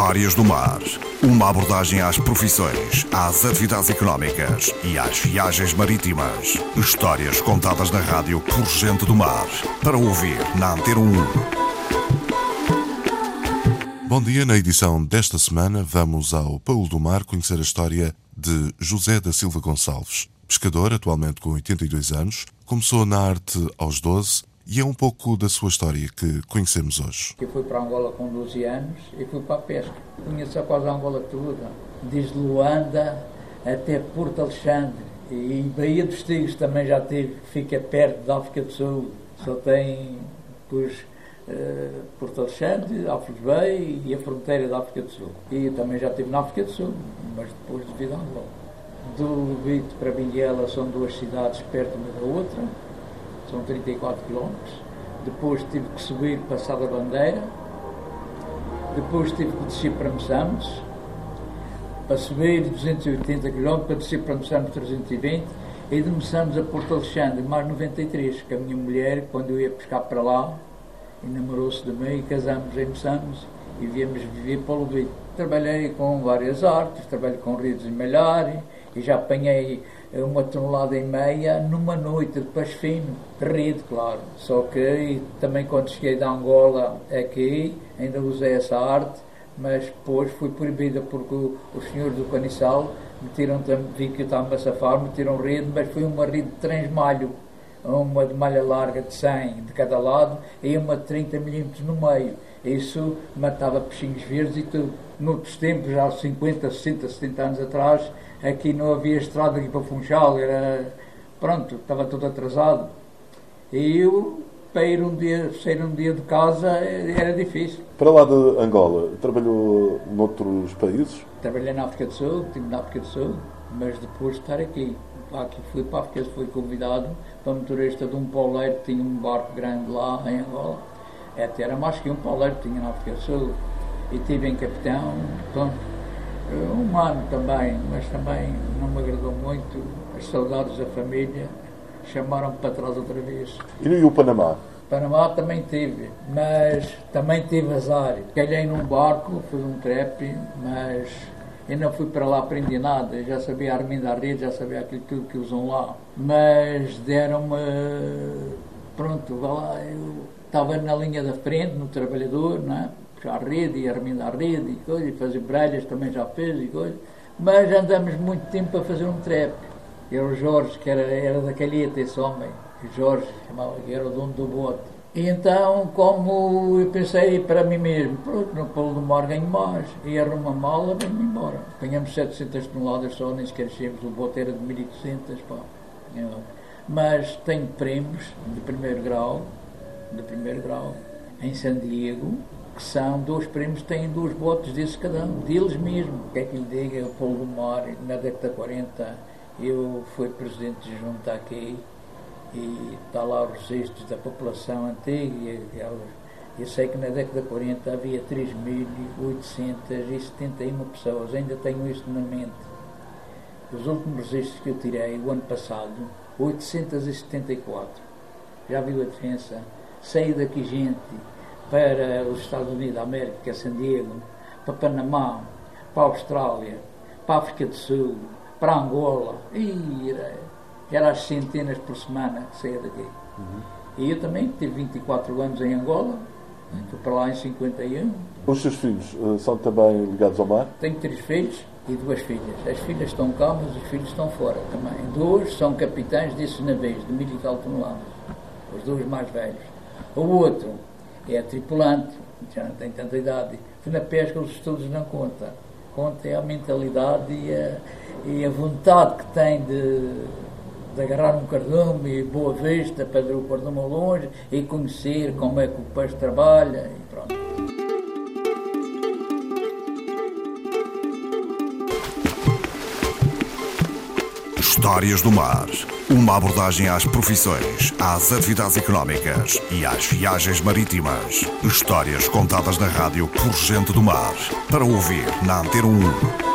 Histórias do Mar. Uma abordagem às profissões, às atividades económicas e às viagens marítimas. Histórias contadas na rádio por gente do mar. Para ouvir na Antena 1. Bom dia, na edição desta semana vamos ao Paulo do Mar conhecer a história de José da Silva Gonçalves. Pescador, atualmente com 82 anos, começou na arte aos 12 e é um pouco da sua história que conhecemos hoje. Eu fui para Angola com 12 anos e fui para a pesca. Conheço a Angola toda, desde Luanda até Porto Alexandre. E Baía dos Tigres também já tive, fica perto da África do Sul. Só tem, pois, uh, Porto Alexandre, Alfres Bay e a fronteira da África do Sul. E também já estive na África do Sul, mas depois devido a Angola. Do Lubito para Benguela são duas cidades perto uma da outra são 34 quilómetros. Depois tive que subir, passar a bandeira. Depois tive que descer para Moçambique, para subir 280 km, para descer para Moçambique 320 e de Moçambique a Porto Alexandre, mais 93, que a minha mulher, quando eu ia pescar para lá, enamorou-se de mim e casamos em Moçambique e viemos viver para o Lubito. Trabalhei com várias artes, trabalhei com redes de malhar e já apanhei uma tonelada e meia numa noite de peixe fino, rede, claro. Só que também quando cheguei da Angola aqui, ainda usei essa arte, mas depois fui proibida porque os senhores do Caniçal metiram, vi que eu estava a safar, metiram rede, mas foi uma rede de transmalho, uma de malha larga de 100 de cada lado e uma de 30 milímetros no meio. Isso matava peixinhos verdes e tudo. Noutros tempos, já 50, 60, 70 anos atrás, aqui não havia estrada aqui para Funchal, era, pronto, estava tudo atrasado. E eu, para ir um dia, sair um dia de casa, era difícil. Para lá de Angola, trabalhou noutros países? Trabalhei na África do Sul, estive na África do Sul, mas depois de estar aqui, aqui fui para a África, fui convidado para motorista de um pauleiro que tinha um barco grande lá em Angola. Até era mais que um pauleiro que tinha na África Sul. E tive em capitão, pronto, um ano também, mas também não me agradou muito. As saudades da família chamaram-me para trás outra vez. E o Panamá? Panamá também tive, mas também tive azar. Calhei num barco, fui um trepe, mas eu não fui para lá, aprendi nada. Já sabia armar da rede, já sabia aquilo tudo que usam lá. Mas deram-me. Pronto, vá lá, eu estava na linha da frente, no trabalhador, é? puxar a rede e a rede e coisa, e fazer brelhas também já fez e coisa. Mas andamos muito tempo a fazer um trap. Era o Jorge, que era, era da calheta, esse homem. Jorge, chamava, que era o dono do bote. E então, como eu pensei para mim mesmo, pronto, no Polo do Mar ganho mais, e arrumo a mala, venho embora. Ganhamos 700 toneladas só, nem sequer chegamos, o bote era de 1200, pá. Mas tenho prémios de primeiro grau, de primeiro grau, em San Diego, que são dois primos, têm dois botes desses cada um, deles mesmo. O que é que lhe diga, o Paulo do Mar, na década de 40, eu fui presidente de junta aqui e está lá os registros da população antiga. Eu sei que na década de 40 havia 3.871 pessoas, ainda tenho isso na mente. Os últimos registros que eu tirei, o ano passado, 874. Já viu a diferença? Saiu daqui gente para os Estados Unidos América, é San Diego, para Panamá, para a Austrália, para a África do Sul, para Angola. E era, as centenas por semana que saía daqui. Uhum. E eu também tive 24 anos em Angola, fui para lá em 51. Os seus filhos uh, são também ligados ao mar? Tenho três filhos e duas filhas. As filhas estão cá, mas os filhos estão fora também. Dois são capitães desses navios, de mil e tal toneladas. Os dois mais velhos. O outro é tripulante, já não tem tanta idade. Na pesca os estudos não contam. Conta é a mentalidade e a, e a vontade que tem de, de agarrar um cardume e boa vista para ver o cardume ao longe e conhecer como é que o peixe trabalha e pronto. Histórias do Mar. Uma abordagem às profissões, às atividades económicas e às viagens marítimas. Histórias contadas na rádio por gente do mar. Para ouvir na Antena 1.